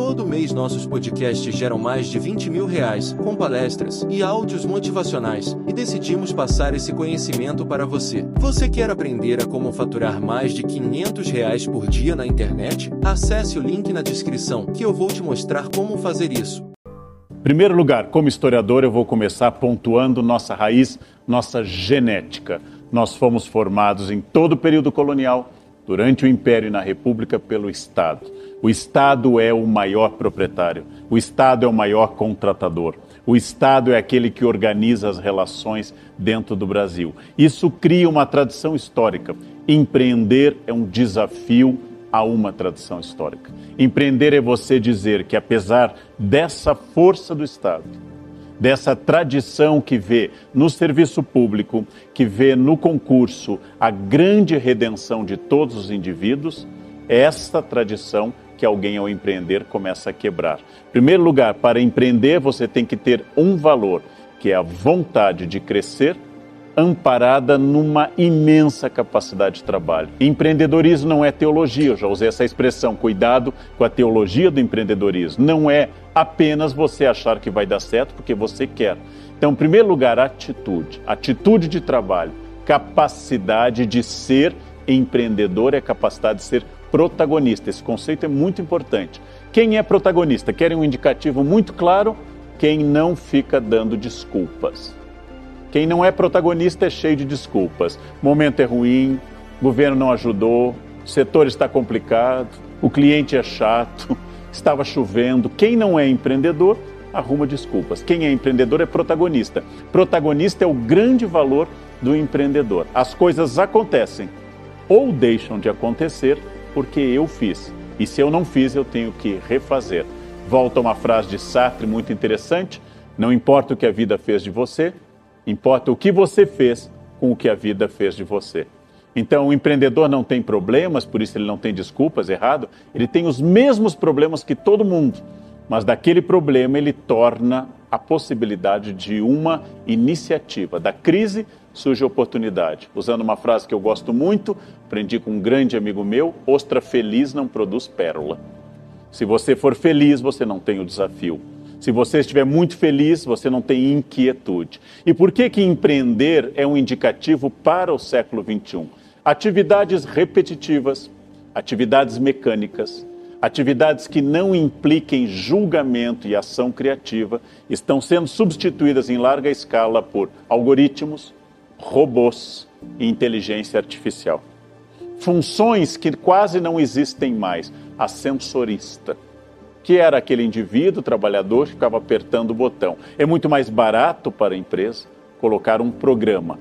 Todo mês nossos podcasts geram mais de 20 mil reais, com palestras e áudios motivacionais, e decidimos passar esse conhecimento para você. Você quer aprender a como faturar mais de 500 reais por dia na internet? Acesse o link na descrição que eu vou te mostrar como fazer isso. Primeiro lugar, como historiador, eu vou começar pontuando nossa raiz, nossa genética. Nós fomos formados em todo o período colonial, durante o Império e na República, pelo Estado. O Estado é o maior proprietário, o Estado é o maior contratador, o Estado é aquele que organiza as relações dentro do Brasil. Isso cria uma tradição histórica. Empreender é um desafio a uma tradição histórica. Empreender é você dizer que, apesar dessa força do Estado, dessa tradição que vê no serviço público, que vê no concurso a grande redenção de todos os indivíduos, essa tradição que alguém ao empreender começa a quebrar. Em primeiro lugar, para empreender você tem que ter um valor, que é a vontade de crescer amparada numa imensa capacidade de trabalho. Empreendedorismo não é teologia, eu já usei essa expressão, cuidado com a teologia do empreendedorismo. Não é apenas você achar que vai dar certo porque você quer. Então, em primeiro lugar, atitude, atitude de trabalho, capacidade de ser empreendedor é capacidade de ser protagonista. Esse conceito é muito importante. Quem é protagonista? Querem um indicativo muito claro? Quem não fica dando desculpas. Quem não é protagonista é cheio de desculpas. Momento é ruim, governo não ajudou, setor está complicado, o cliente é chato, estava chovendo. Quem não é empreendedor arruma desculpas. Quem é empreendedor é protagonista. Protagonista é o grande valor do empreendedor. As coisas acontecem ou deixam de acontecer porque eu fiz. E se eu não fiz, eu tenho que refazer. Volta uma frase de Sartre muito interessante: não importa o que a vida fez de você, Importa o que você fez com o que a vida fez de você. Então, o empreendedor não tem problemas, por isso ele não tem desculpas, errado. Ele tem os mesmos problemas que todo mundo, mas daquele problema ele torna a possibilidade de uma iniciativa. Da crise surge oportunidade. Usando uma frase que eu gosto muito, aprendi com um grande amigo meu: ostra feliz não produz pérola. Se você for feliz, você não tem o desafio. Se você estiver muito feliz, você não tem inquietude. E por que que empreender é um indicativo para o século 21? Atividades repetitivas, atividades mecânicas, atividades que não impliquem julgamento e ação criativa estão sendo substituídas em larga escala por algoritmos, robôs e inteligência artificial. Funções que quase não existem mais. Ascensorista que era aquele indivíduo trabalhador que ficava apertando o botão. É muito mais barato para a empresa colocar um programa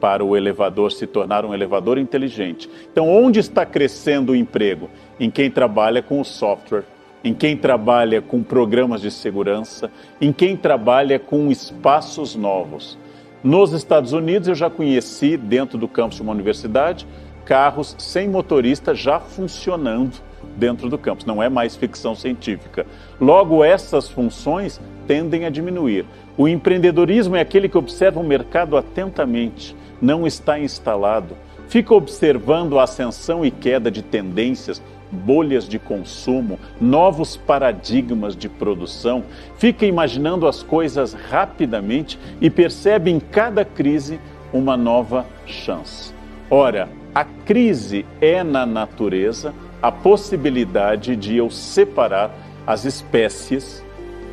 para o elevador se tornar um elevador inteligente. Então, onde está crescendo o emprego? Em quem trabalha com o software, em quem trabalha com programas de segurança, em quem trabalha com espaços novos. Nos Estados Unidos, eu já conheci, dentro do campus de uma universidade, carros sem motorista já funcionando dentro do campus, não é mais ficção científica. Logo, essas funções tendem a diminuir. O empreendedorismo é aquele que observa o mercado atentamente, não está instalado, fica observando a ascensão e queda de tendências, bolhas de consumo, novos paradigmas de produção, fica imaginando as coisas rapidamente e percebe em cada crise uma nova chance. Ora, a crise é na natureza a possibilidade de eu separar as espécies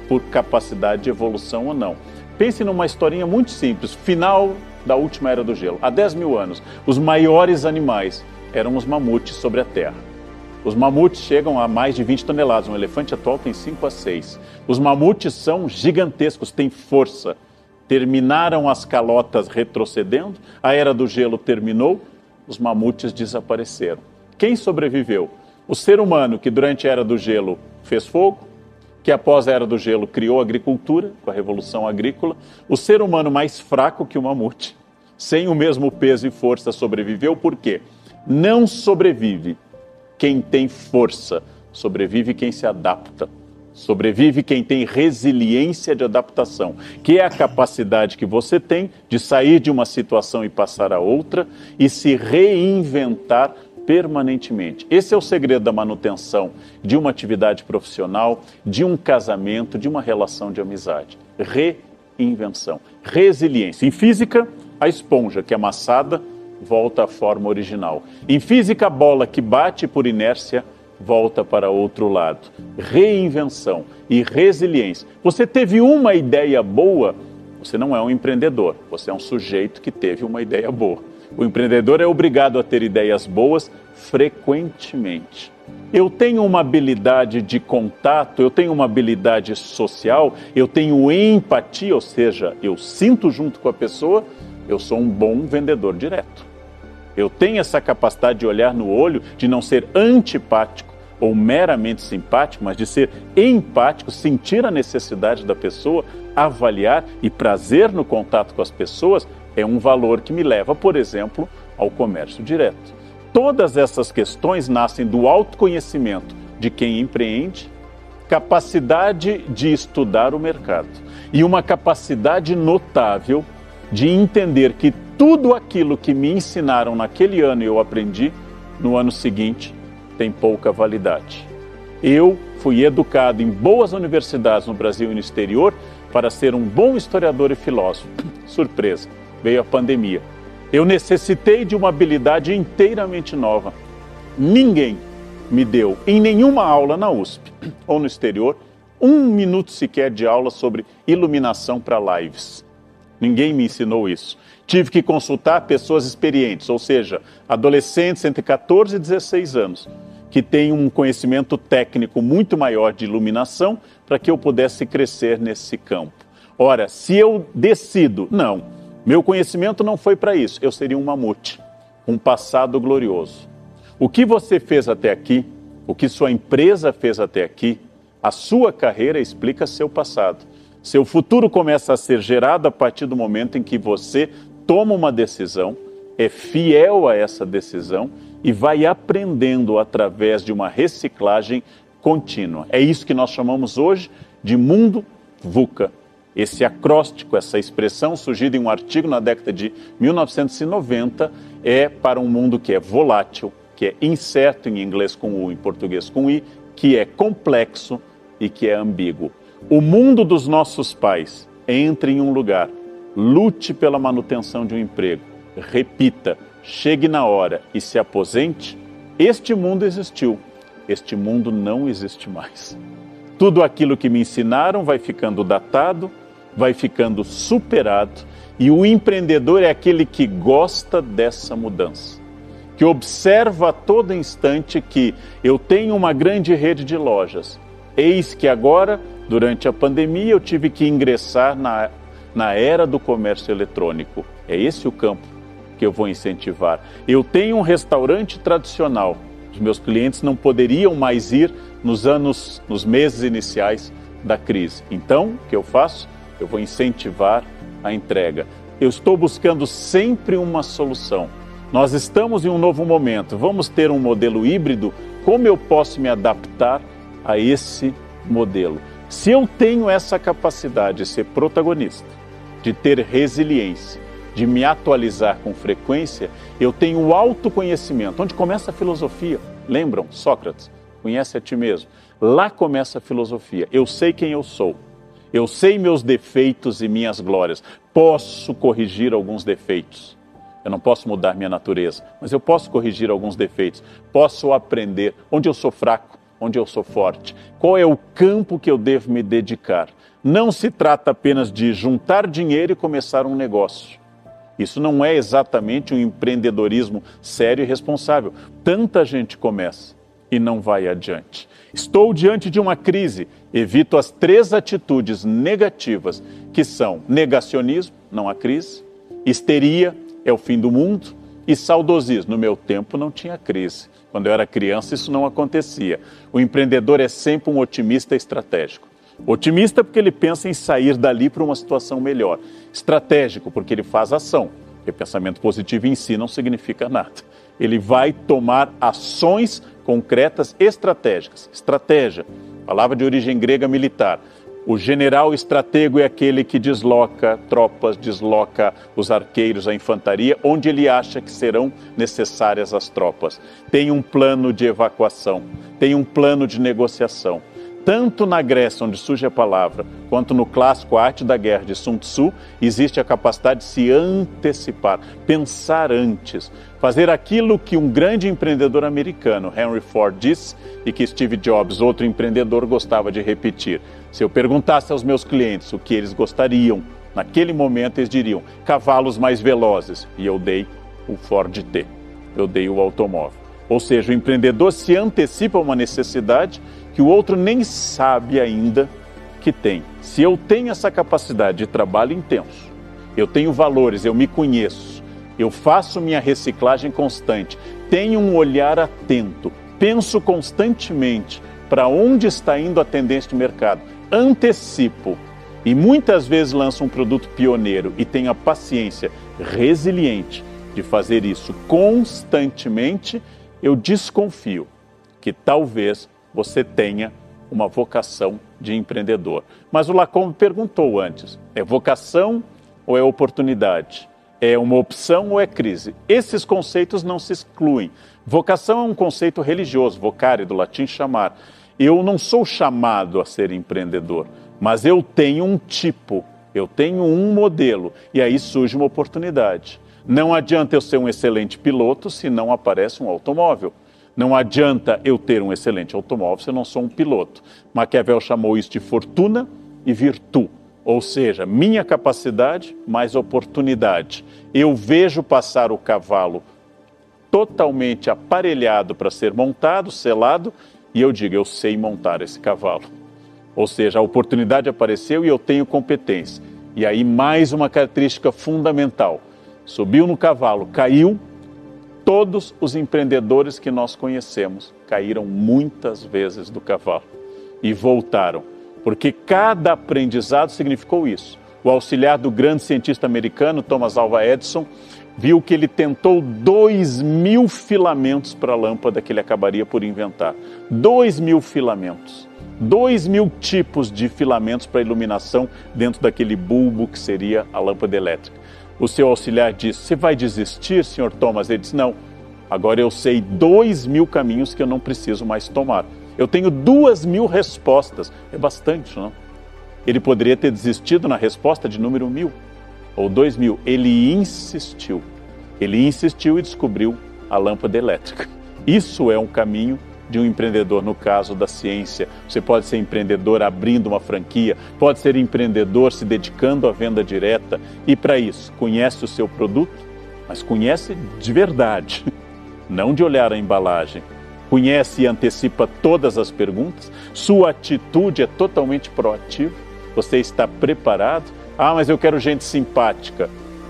por capacidade de evolução ou não. Pense numa historinha muito simples, final da última era do gelo. Há 10 mil anos, os maiores animais eram os mamutes sobre a Terra. Os mamutes chegam a mais de 20 toneladas, um elefante atual tem 5 a 6. Os mamutes são gigantescos, têm força. Terminaram as calotas retrocedendo, a era do gelo terminou, os mamutes desapareceram. Quem sobreviveu? O ser humano que durante a era do gelo fez fogo, que após a era do gelo criou agricultura, com a revolução agrícola, o ser humano mais fraco que o mamute, sem o mesmo peso e força, sobreviveu por quê? Não sobrevive quem tem força, sobrevive quem se adapta. Sobrevive quem tem resiliência de adaptação, que é a capacidade que você tem de sair de uma situação e passar a outra e se reinventar permanentemente. Esse é o segredo da manutenção de uma atividade profissional, de um casamento, de uma relação de amizade. Reinvenção, resiliência. Em física, a esponja que é amassada volta à forma original. Em física, a bola que bate por inércia volta para outro lado. Reinvenção e resiliência. Você teve uma ideia boa, você não é um empreendedor, você é um sujeito que teve uma ideia boa. O empreendedor é obrigado a ter ideias boas frequentemente. Eu tenho uma habilidade de contato, eu tenho uma habilidade social, eu tenho empatia, ou seja, eu sinto junto com a pessoa, eu sou um bom vendedor direto. Eu tenho essa capacidade de olhar no olho, de não ser antipático ou meramente simpático, mas de ser empático, sentir a necessidade da pessoa, avaliar e prazer no contato com as pessoas é um valor que me leva, por exemplo, ao comércio direto. Todas essas questões nascem do autoconhecimento de quem empreende, capacidade de estudar o mercado e uma capacidade notável de entender que tudo aquilo que me ensinaram naquele ano e eu aprendi, no ano seguinte tem pouca validade. Eu fui educado em boas universidades no Brasil e no exterior para ser um bom historiador e filósofo. Surpresa veio a pandemia. Eu necessitei de uma habilidade inteiramente nova. Ninguém me deu, em nenhuma aula na USP ou no exterior, um minuto sequer de aula sobre iluminação para lives. Ninguém me ensinou isso. Tive que consultar pessoas experientes, ou seja, adolescentes entre 14 e 16 anos, que têm um conhecimento técnico muito maior de iluminação para que eu pudesse crescer nesse campo. Ora, se eu decido, não, meu conhecimento não foi para isso. Eu seria um mamute, um passado glorioso. O que você fez até aqui, o que sua empresa fez até aqui, a sua carreira explica seu passado. Seu futuro começa a ser gerado a partir do momento em que você toma uma decisão, é fiel a essa decisão e vai aprendendo através de uma reciclagem contínua. É isso que nós chamamos hoje de mundo VUCA esse acróstico, essa expressão surgida em um artigo na década de 1990, é para um mundo que é volátil, que é incerto em inglês com U, em português com I, que é complexo e que é ambíguo. O mundo dos nossos pais entre em um lugar, lute pela manutenção de um emprego, repita, chegue na hora e se aposente. Este mundo existiu, este mundo não existe mais. Tudo aquilo que me ensinaram vai ficando datado, vai ficando superado e o empreendedor é aquele que gosta dessa mudança, que observa a todo instante que eu tenho uma grande rede de lojas. Eis que agora, durante a pandemia, eu tive que ingressar na, na era do comércio eletrônico. É esse o campo que eu vou incentivar. Eu tenho um restaurante tradicional. Os meus clientes não poderiam mais ir nos anos, nos meses iniciais da crise. Então, o que eu faço? eu vou incentivar a entrega. Eu estou buscando sempre uma solução. Nós estamos em um novo momento, vamos ter um modelo híbrido. Como eu posso me adaptar a esse modelo? Se eu tenho essa capacidade de ser protagonista, de ter resiliência, de me atualizar com frequência, eu tenho autoconhecimento. Onde começa a filosofia? Lembram? Sócrates, conhece a ti mesmo. Lá começa a filosofia. Eu sei quem eu sou. Eu sei meus defeitos e minhas glórias. Posso corrigir alguns defeitos. Eu não posso mudar minha natureza, mas eu posso corrigir alguns defeitos. Posso aprender onde eu sou fraco, onde eu sou forte. Qual é o campo que eu devo me dedicar? Não se trata apenas de juntar dinheiro e começar um negócio. Isso não é exatamente um empreendedorismo sério e responsável. Tanta gente começa e não vai adiante. Estou diante de uma crise, evito as três atitudes negativas, que são negacionismo, não há crise, histeria, é o fim do mundo, e saudosismo. No meu tempo não tinha crise. Quando eu era criança, isso não acontecia. O empreendedor é sempre um otimista estratégico. Otimista porque ele pensa em sair dali para uma situação melhor. Estratégico porque ele faz ação. Porque pensamento positivo em si não significa nada. Ele vai tomar ações concretas estratégicas. Estratégia, palavra de origem grega militar. O general estratego é aquele que desloca tropas, desloca os arqueiros, a infantaria, onde ele acha que serão necessárias as tropas. Tem um plano de evacuação, tem um plano de negociação. Tanto na Grécia, onde surge a palavra, quanto no clássico Arte da Guerra de Sun Tzu, existe a capacidade de se antecipar, pensar antes, fazer aquilo que um grande empreendedor americano, Henry Ford, disse e que Steve Jobs, outro empreendedor, gostava de repetir. Se eu perguntasse aos meus clientes o que eles gostariam, naquele momento eles diriam cavalos mais velozes, e eu dei o Ford T, eu dei o automóvel. Ou seja, o empreendedor se antecipa a uma necessidade que o outro nem sabe ainda que tem. Se eu tenho essa capacidade de trabalho intenso, eu tenho valores, eu me conheço, eu faço minha reciclagem constante, tenho um olhar atento, penso constantemente para onde está indo a tendência de mercado, antecipo e muitas vezes lanço um produto pioneiro e tenho a paciência resiliente de fazer isso constantemente, eu desconfio que talvez você tenha uma vocação de empreendedor. Mas o Lacombe perguntou antes: é vocação ou é oportunidade? É uma opção ou é crise? Esses conceitos não se excluem. Vocação é um conceito religioso, vocare, do latim chamar. Eu não sou chamado a ser empreendedor, mas eu tenho um tipo, eu tenho um modelo, e aí surge uma oportunidade. Não adianta eu ser um excelente piloto se não aparece um automóvel. Não adianta eu ter um excelente automóvel se eu não sou um piloto. Maquiavel chamou isso de fortuna e virtude, ou seja, minha capacidade mais oportunidade. Eu vejo passar o cavalo totalmente aparelhado para ser montado, selado, e eu digo, eu sei montar esse cavalo. Ou seja, a oportunidade apareceu e eu tenho competência. E aí, mais uma característica fundamental: subiu no cavalo, caiu, Todos os empreendedores que nós conhecemos caíram muitas vezes do cavalo e voltaram, porque cada aprendizado significou isso. O auxiliar do grande cientista americano Thomas Alva Edison viu que ele tentou dois mil filamentos para a lâmpada que ele acabaria por inventar. Dois mil filamentos. Dois mil tipos de filamentos para iluminação dentro daquele bulbo que seria a lâmpada elétrica. O seu auxiliar disse: Você vai desistir, senhor Thomas? Ele disse: Não, agora eu sei dois mil caminhos que eu não preciso mais tomar. Eu tenho duas mil respostas. É bastante, não? Ele poderia ter desistido na resposta de número mil ou dois mil. Ele insistiu. Ele insistiu e descobriu a lâmpada elétrica. Isso é um caminho de um empreendedor no caso da ciência. Você pode ser empreendedor abrindo uma franquia, pode ser empreendedor se dedicando à venda direta e para isso conhece o seu produto, mas conhece de verdade, não de olhar a embalagem. Conhece e antecipa todas as perguntas, sua atitude é totalmente proativa, você está preparado. Ah, mas eu quero gente simpática.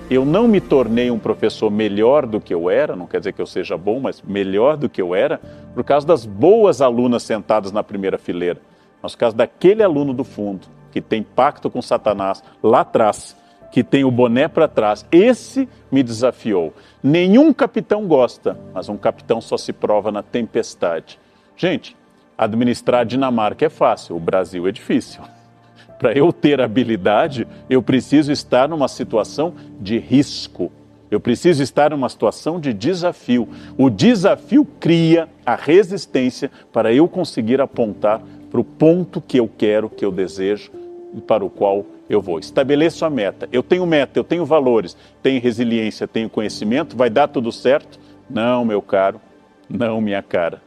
Eu não me tornei um professor melhor do que eu era, não quer dizer que eu seja bom, mas melhor do que eu era, por causa das boas alunas sentadas na primeira fileira. Mas por causa daquele aluno do fundo, que tem pacto com Satanás lá atrás, que tem o boné para trás. Esse me desafiou. Nenhum capitão gosta, mas um capitão só se prova na tempestade. Gente, administrar a Dinamarca é fácil, o Brasil é difícil. Para eu ter habilidade, eu preciso estar numa situação de risco. Eu preciso estar numa situação de desafio. O desafio cria a resistência para eu conseguir apontar para o ponto que eu quero, que eu desejo e para o qual eu vou. Estabeleço a meta. Eu tenho meta, eu tenho valores, tenho resiliência, tenho conhecimento, vai dar tudo certo? Não, meu caro, não, minha cara.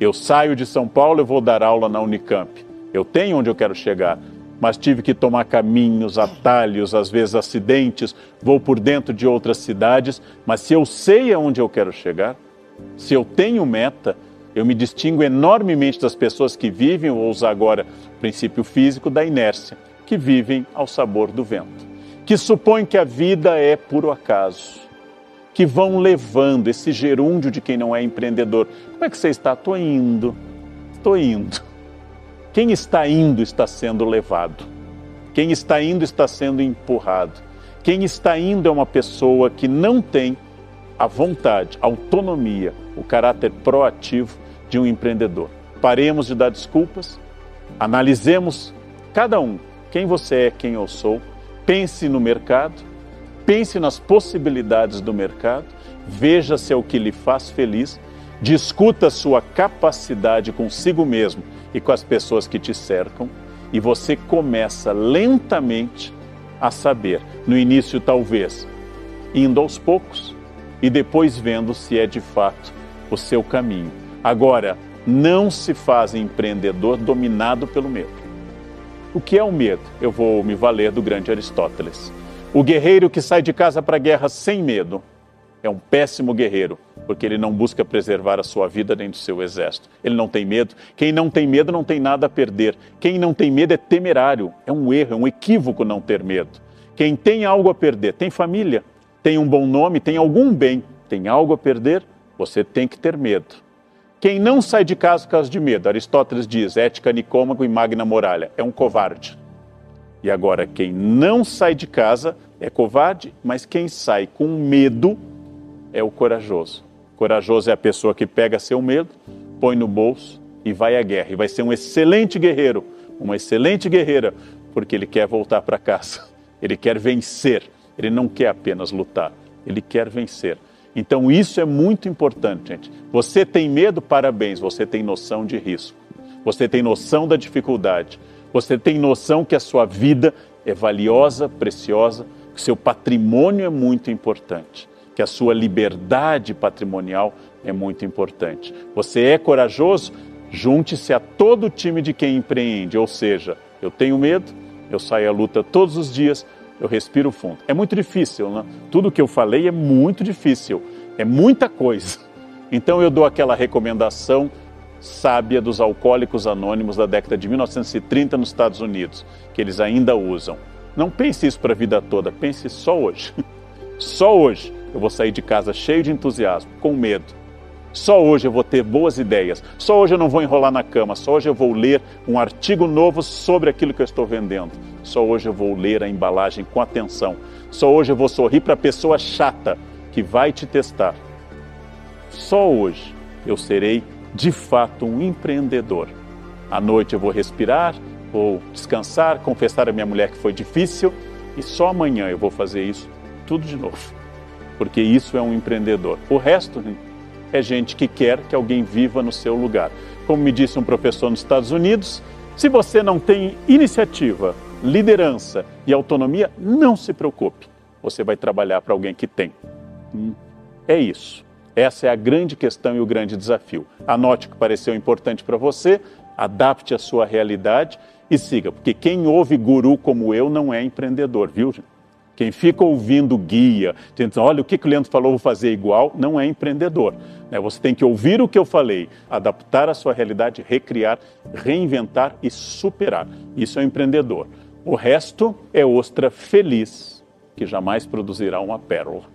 Eu saio de São Paulo, eu vou dar aula na Unicamp. Eu tenho onde eu quero chegar, mas tive que tomar caminhos, atalhos, às vezes acidentes, vou por dentro de outras cidades, mas se eu sei aonde eu quero chegar, se eu tenho meta, eu me distingo enormemente das pessoas que vivem, vou usar agora o princípio físico da inércia, que vivem ao sabor do vento, que supõem que a vida é puro acaso, que vão levando esse gerúndio de quem não é empreendedor. Como é que você está? Estou indo, estou indo. Quem está indo está sendo levado. Quem está indo está sendo empurrado. Quem está indo é uma pessoa que não tem a vontade, a autonomia, o caráter proativo de um empreendedor. Paremos de dar desculpas, analisemos cada um quem você é, quem eu sou, pense no mercado, pense nas possibilidades do mercado, veja se é o que lhe faz feliz, discuta sua capacidade consigo mesmo e com as pessoas que te cercam, e você começa lentamente a saber. No início, talvez, indo aos poucos e depois vendo se é de fato o seu caminho. Agora, não se faz empreendedor dominado pelo medo. O que é o medo? Eu vou me valer do grande Aristóteles. O guerreiro que sai de casa para a guerra sem medo é um péssimo guerreiro, porque ele não busca preservar a sua vida nem do seu exército. Ele não tem medo. Quem não tem medo não tem nada a perder. Quem não tem medo é temerário. É um erro, é um equívoco não ter medo. Quem tem algo a perder, tem família, tem um bom nome, tem algum bem, tem algo a perder, você tem que ter medo. Quem não sai de casa por causa de medo, Aristóteles diz, ética nicômago e magna muralha, é um covarde. E agora, quem não sai de casa é covarde, mas quem sai com medo é o corajoso. Corajoso é a pessoa que pega seu medo, põe no bolso e vai à guerra. E vai ser um excelente guerreiro, uma excelente guerreira, porque ele quer voltar para casa. Ele quer vencer. Ele não quer apenas lutar, ele quer vencer. Então isso é muito importante, gente. Você tem medo? Parabéns, você tem noção de risco. Você tem noção da dificuldade. Você tem noção que a sua vida é valiosa, preciosa, que seu patrimônio é muito importante que a sua liberdade patrimonial é muito importante. Você é corajoso? Junte-se a todo o time de quem empreende, ou seja, eu tenho medo, eu saio à luta todos os dias, eu respiro fundo. É muito difícil, né? Tudo que eu falei é muito difícil, é muita coisa. Então eu dou aquela recomendação sábia dos alcoólicos anônimos da década de 1930 nos Estados Unidos, que eles ainda usam. Não pense isso para a vida toda, pense só hoje. Só hoje eu vou sair de casa cheio de entusiasmo, com medo. Só hoje eu vou ter boas ideias. Só hoje eu não vou enrolar na cama. Só hoje eu vou ler um artigo novo sobre aquilo que eu estou vendendo. Só hoje eu vou ler a embalagem com atenção. Só hoje eu vou sorrir para a pessoa chata que vai te testar. Só hoje eu serei de fato um empreendedor. À noite eu vou respirar, vou descansar, confessar a minha mulher que foi difícil e só amanhã eu vou fazer isso tudo de novo porque isso é um empreendedor. O resto é gente que quer que alguém viva no seu lugar. Como me disse um professor nos Estados Unidos, se você não tem iniciativa, liderança e autonomia, não se preocupe. Você vai trabalhar para alguém que tem. Hum, é isso. Essa é a grande questão e o grande desafio. Anote o que pareceu importante para você, adapte a sua realidade e siga, porque quem ouve guru como eu não é empreendedor, viu? Gente? Quem fica ouvindo guia, dizendo, olha o que o Leandro falou, vou fazer igual, não é empreendedor. Né? Você tem que ouvir o que eu falei, adaptar a sua realidade, recriar, reinventar e superar. Isso é um empreendedor. O resto é ostra feliz, que jamais produzirá uma pérola.